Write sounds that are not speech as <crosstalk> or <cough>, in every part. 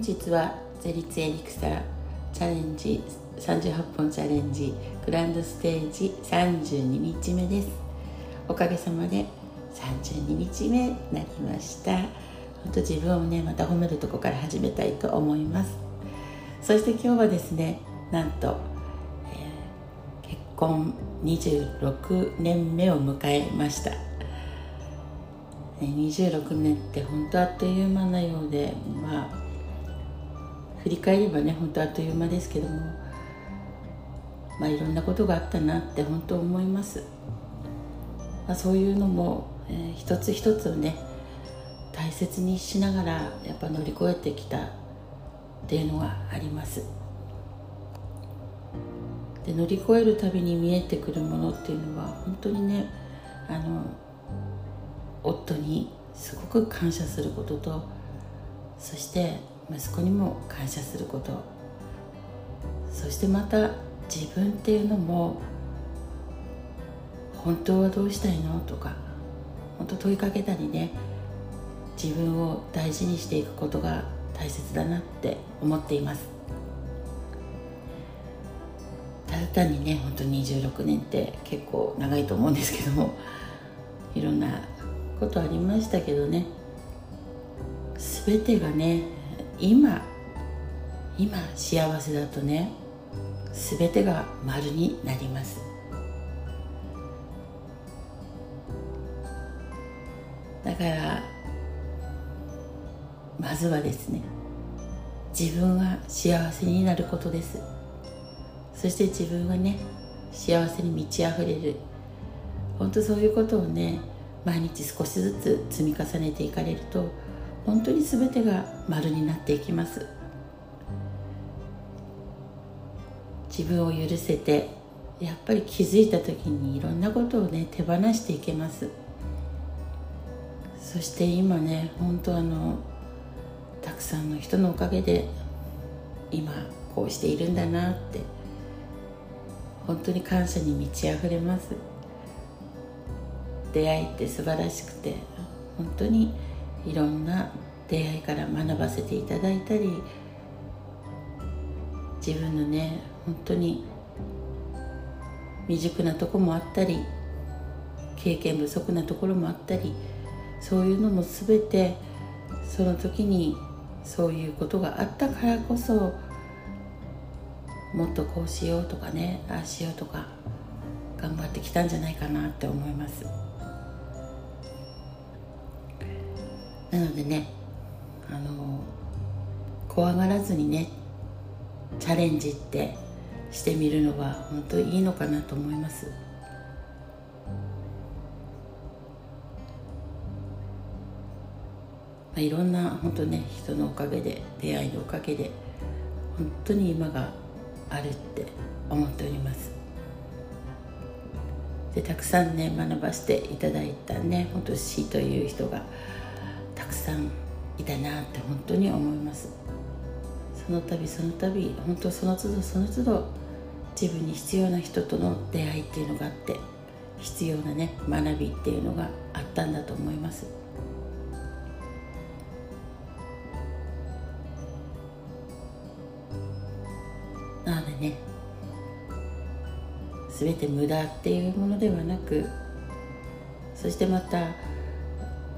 本日はゼリツエリクサーチャレンジ38本チャレンジグランドステージ32日目です。おかげさまで32日目になりました。本当自分をねまた褒めるとこから始めたいと思います。そして今日はですねなんと、えー、結婚26年目を迎えました。26年って本当あっという間なようでまあ振り返ればね本当あっという間ですけどもまあいろんなことがあったなって本当思います、まあ、そういうのも、えー、一つ一つをね大切にしながらやっぱ乗り越えてきたっていうのがあります。で乗り越えるたびに見えてくるものっていうのは本当にねあの夫にすごく感謝することとそして息子にも感謝すること。そしてまた自分っていうのも本当はどうしたいの？とか本当問いかけたりね自分を大事にしていくことが大切だなって思っています。ただ単にね本当に26年って結構長いと思うんですけどもいろんなことありましたけどね全てがね今今幸せだとね全てが丸になります。だからまずはですね自分が幸せになることです。そして自分がね幸せに満ち溢れる。本当そういうことをね毎日少しずつ積み重ねていかれると本当に全てが丸になっていきます。自分を許せてやっぱり気づいた時にいろんなことをね手放していけます。そして今ね本当あのたくさんの人のおかげで今こうしているんだなって本当に感謝に満ち溢れます。出会いって素晴らしくて本当にいろんな出会いから学ばせていただいたり自分のね本当に未熟なとこもあったり経験不足なところもあったりそういうのも全てその時にそういうことがあったからこそもっとこうしようとかねああしようとか頑張ってきたんじゃないかなって思います。なのでねあの怖がらずにねチャレンジってしてみるのは本当にいいのかなと思います。まあ、いろんな本当ね人のおかげで出会いのおかげで本当に今があるって思っております。でたくさんね学ばせていただいたね本当死という人がたくさんいたなって本当に思います。その度その度本当その都度その都度自分に必要な人との出会いっていうのがあって必要なね学びっていうのがあったんだと思います。なのでね全て無駄っていうものではなくそしてまた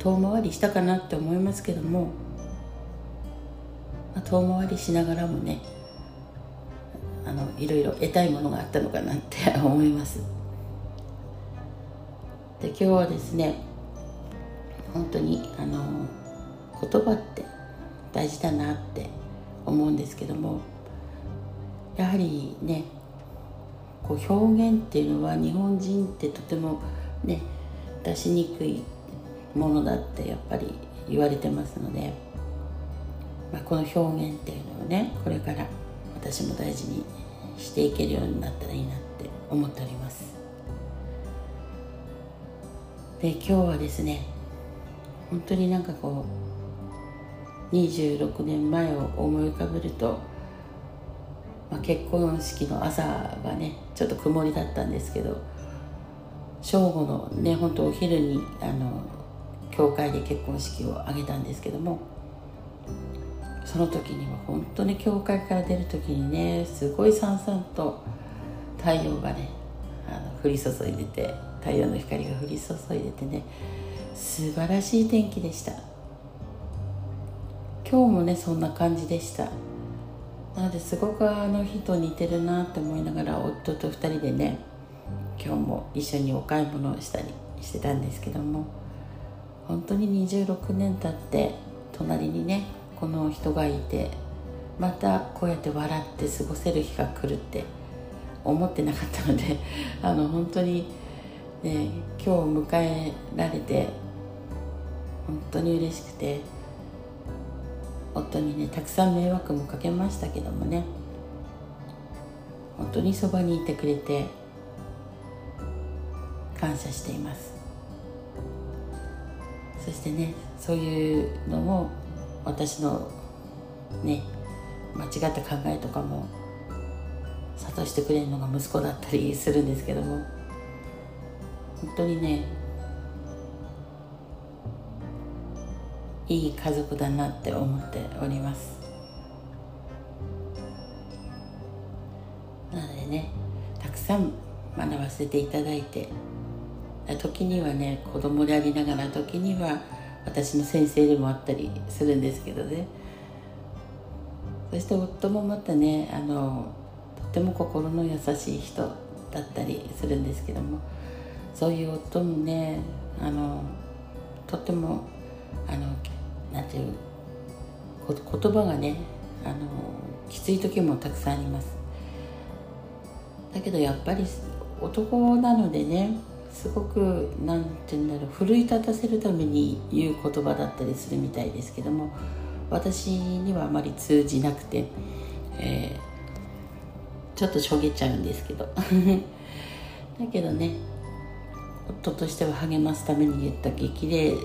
遠回りしたかなって思いますけども、まあ、遠回りしながらもねあのいろいろ得たいものがあったのかなって <laughs> 思います。で今日はですね本当にあの言葉って大事だなって思うんですけどもやはりねこう表現っていうのは日本人ってとてもね出しにくいものだってやっぱり言われてますので、まあ、この表現っていうのをねこれから私も大事にしていけるようになったらいいなって思っております。で今日はですね本当になんかこう26年前を思い浮かべると、まあ、結婚式の朝がねちょっと曇りだったんですけど正午のね本当お昼にあの教会で結婚式を挙げたんですけどもその時には本当に教会から出る時にねすごいさんさんと太陽がねあの降り注いでて太陽の光が降り注いでてね素晴らしい天気でした。今日もねそんな感じでした。なのですごくあの日と似てるなって思いながら夫と2人でね今日も一緒にお買い物をしたりしてたんですけども本当に26年経って隣にねこの人がいてまたこうやって笑って過ごせる日が来るって思ってなかったので <laughs> あの本当に、ね、今日迎えられて本当に嬉しくて夫にねたくさん迷惑もかけましたけどもね本当にそばにいてくれて感謝しています。そしてねそういうのも私のね間違った考えとかも諭してくれるのが息子だったりするんですけども。本当にねいい家族だなって思っております。なのでねたくさん学ばせていただいて時にはね子供でありながら時には私の先生でもあったりするんですけどね。そして夫もまたねあのとても心の優しい人だったりするんですけども。そういう夫もねあのとてもあのなんていう言葉がねあのきつい時もたくさんあります。だけどやっぱり男なのでねすごく何て言うんだろう奮い立たせるために言う言葉だったりするみたいですけども私にはあまり通じなくて、えー、ちょっとしょげちゃうんですけど。<laughs> だけどね夫としては励ますために言った激励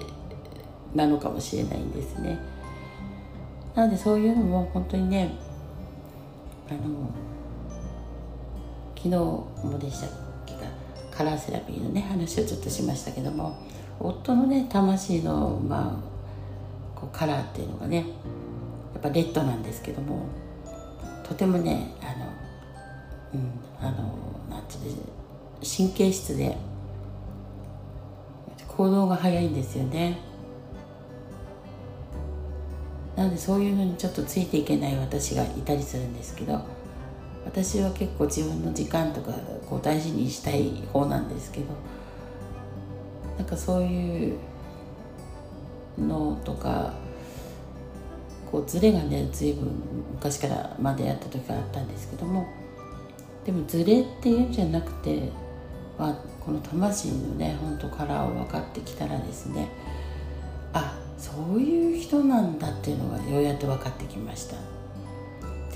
なのかもしれないんですね。なのでそういうのも本当にねあの昨日もでした。っけカラーセラピーのね話をちょっとしましたけども夫のね魂のまあこうカラーっていうのがねやっぱレッドなんですけどもとてもねあのうんあのなんていう神経質で行動が早いんですよね。なのでそういうのにちょっとついていけない私がいたりするんですけど私は結構自分の時間とかこう大事にしたい方なんですけどなんかそういうのとかこうズレがね随分昔からまでやった時があったんですけどもでもズレっていうんじゃなくて、ま、この魂のね本当カラーを分かってきたらですねあそういう人なんだっていうのがようやっと分かってきました。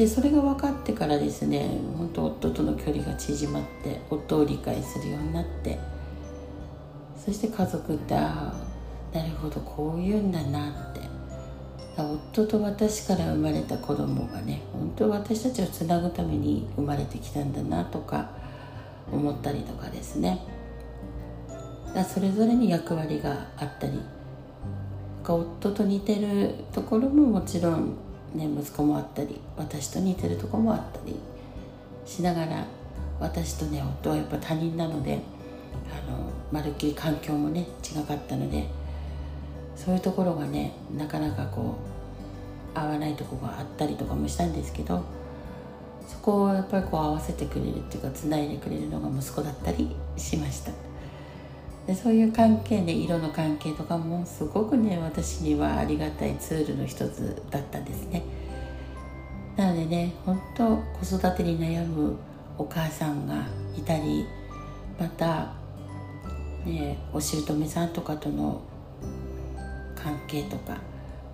でそれが分かってからですね本当夫との距離が縮まって夫を理解するようになってそして家族ってああなるほどこういうんだなって。夫と私から生まれた子供がね本当私たちをつなぐために生まれてきたんだなとか思ったりとかですね。だそれぞれに役割があったり夫と似てるところももちろん、ね、息子もあったり私と似てるとこもあったりしながら私とね夫はやっぱ他人なのであのまるっきり環境もね違かったのでそういうところがねなかなかこう合わないとこがあったりとかもしたんですけどそこをやっぱりこう合わせてくれるっていうかつないでくれるのが息子だったりしました。でそういう関係で色の関係とかもすごくね私にはありがたいツールの一つだったんですね。なのでね本当子育てに悩むお母さんがいたりまたねお姑さんとかとの関係とか、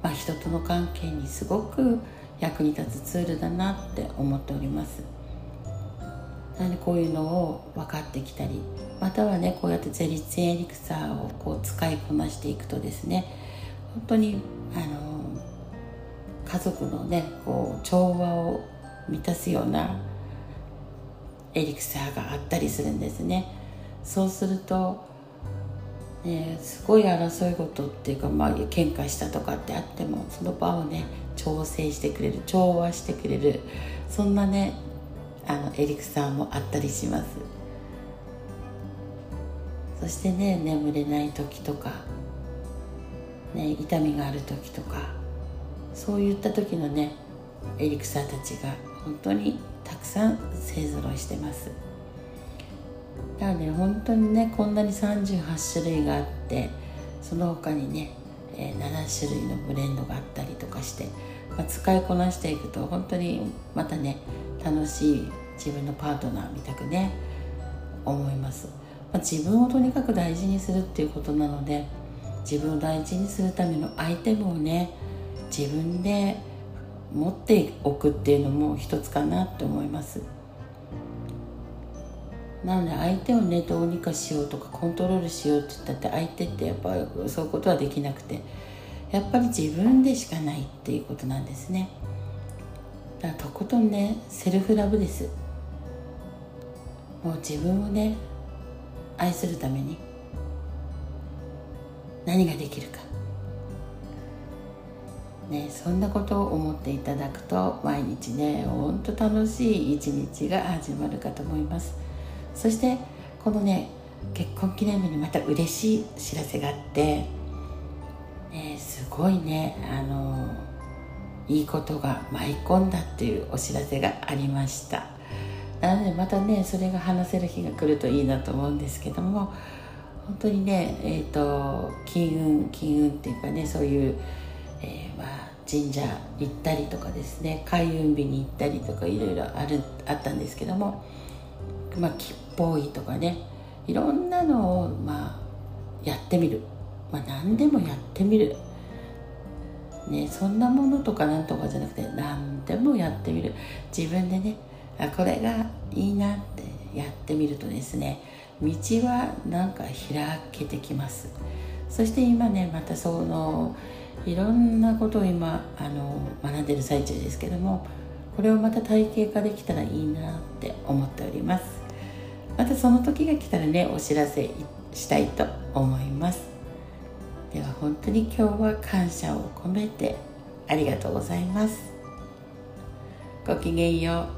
まあ、人との関係にすごく役に立つツールだなって思っております。なのでこういうのを分かってきたりまたはねこうやってゼリツエリクサーをこう使いこなしていくとですね本当にあの家族のねこう調和を満たすようなエリクサーがあったりするんですね。そうすると、ね、すごい争い事っていうか、まあ、喧嘩したとかってあってもその場をね調整してくれる調和してくれるそんなねあのエリクサーもあったりします。そしてね眠れない時とか、ね、痛みがある時とかそういった時のねエリクサーたちが本当にたくさん勢ぞろいしてます。だからね本当にねこんなに38種類があってその他にね、7種類のブレンドがあったりとかして、まあ、使いこなしていくと本当にまたね楽しい自分のパートナーみたくね思います、まあ、自分をとにかく大事にするっていうことなので自分を大事にするためのアイテムをね自分で持っておくっていうのも一つかなって思います。なので相手をねどうにかしようとかコントロールしようって言ったって相手ってやっぱそういうことはできなくてやっぱり自分でしかないっていうことなんですね。だからとことんねセルフラブです。もう自分をね愛するために何ができるか。ね、そんなことを思っていただくと毎日ねほんと楽しい一日が始まるかと思います。そしてこのね結婚記念日にまた嬉しい知らせがあって、ね、すごいねあのいいことが舞い込んだっていうお知らせがありました。なのでまたねそれが話せる日が来るといいなと思うんですけども本当にねえっ、ー、と金運金運っていうかねそういうえー、まあ、神社行ったりとかですね開運日に行ったりとかいろいろあるあったんですけども、まあ、吉報医とかねいろんなのを、まあ、やってみる、まあ、何でもやってみる、ね、そんなものとかなんとかじゃなくて何でもやってみる。自分でねこれがいいなってやってみるとですね道はなんか開けてきます。そして今ねまたそのいろんなことを今あの学んでる最中ですけどもこれをまた体系化できたらいいなって思っております。またその時が来たらねお知らせしたいと思います。では本当に今日は感謝を込めてありがとうございます。ごきげんよう。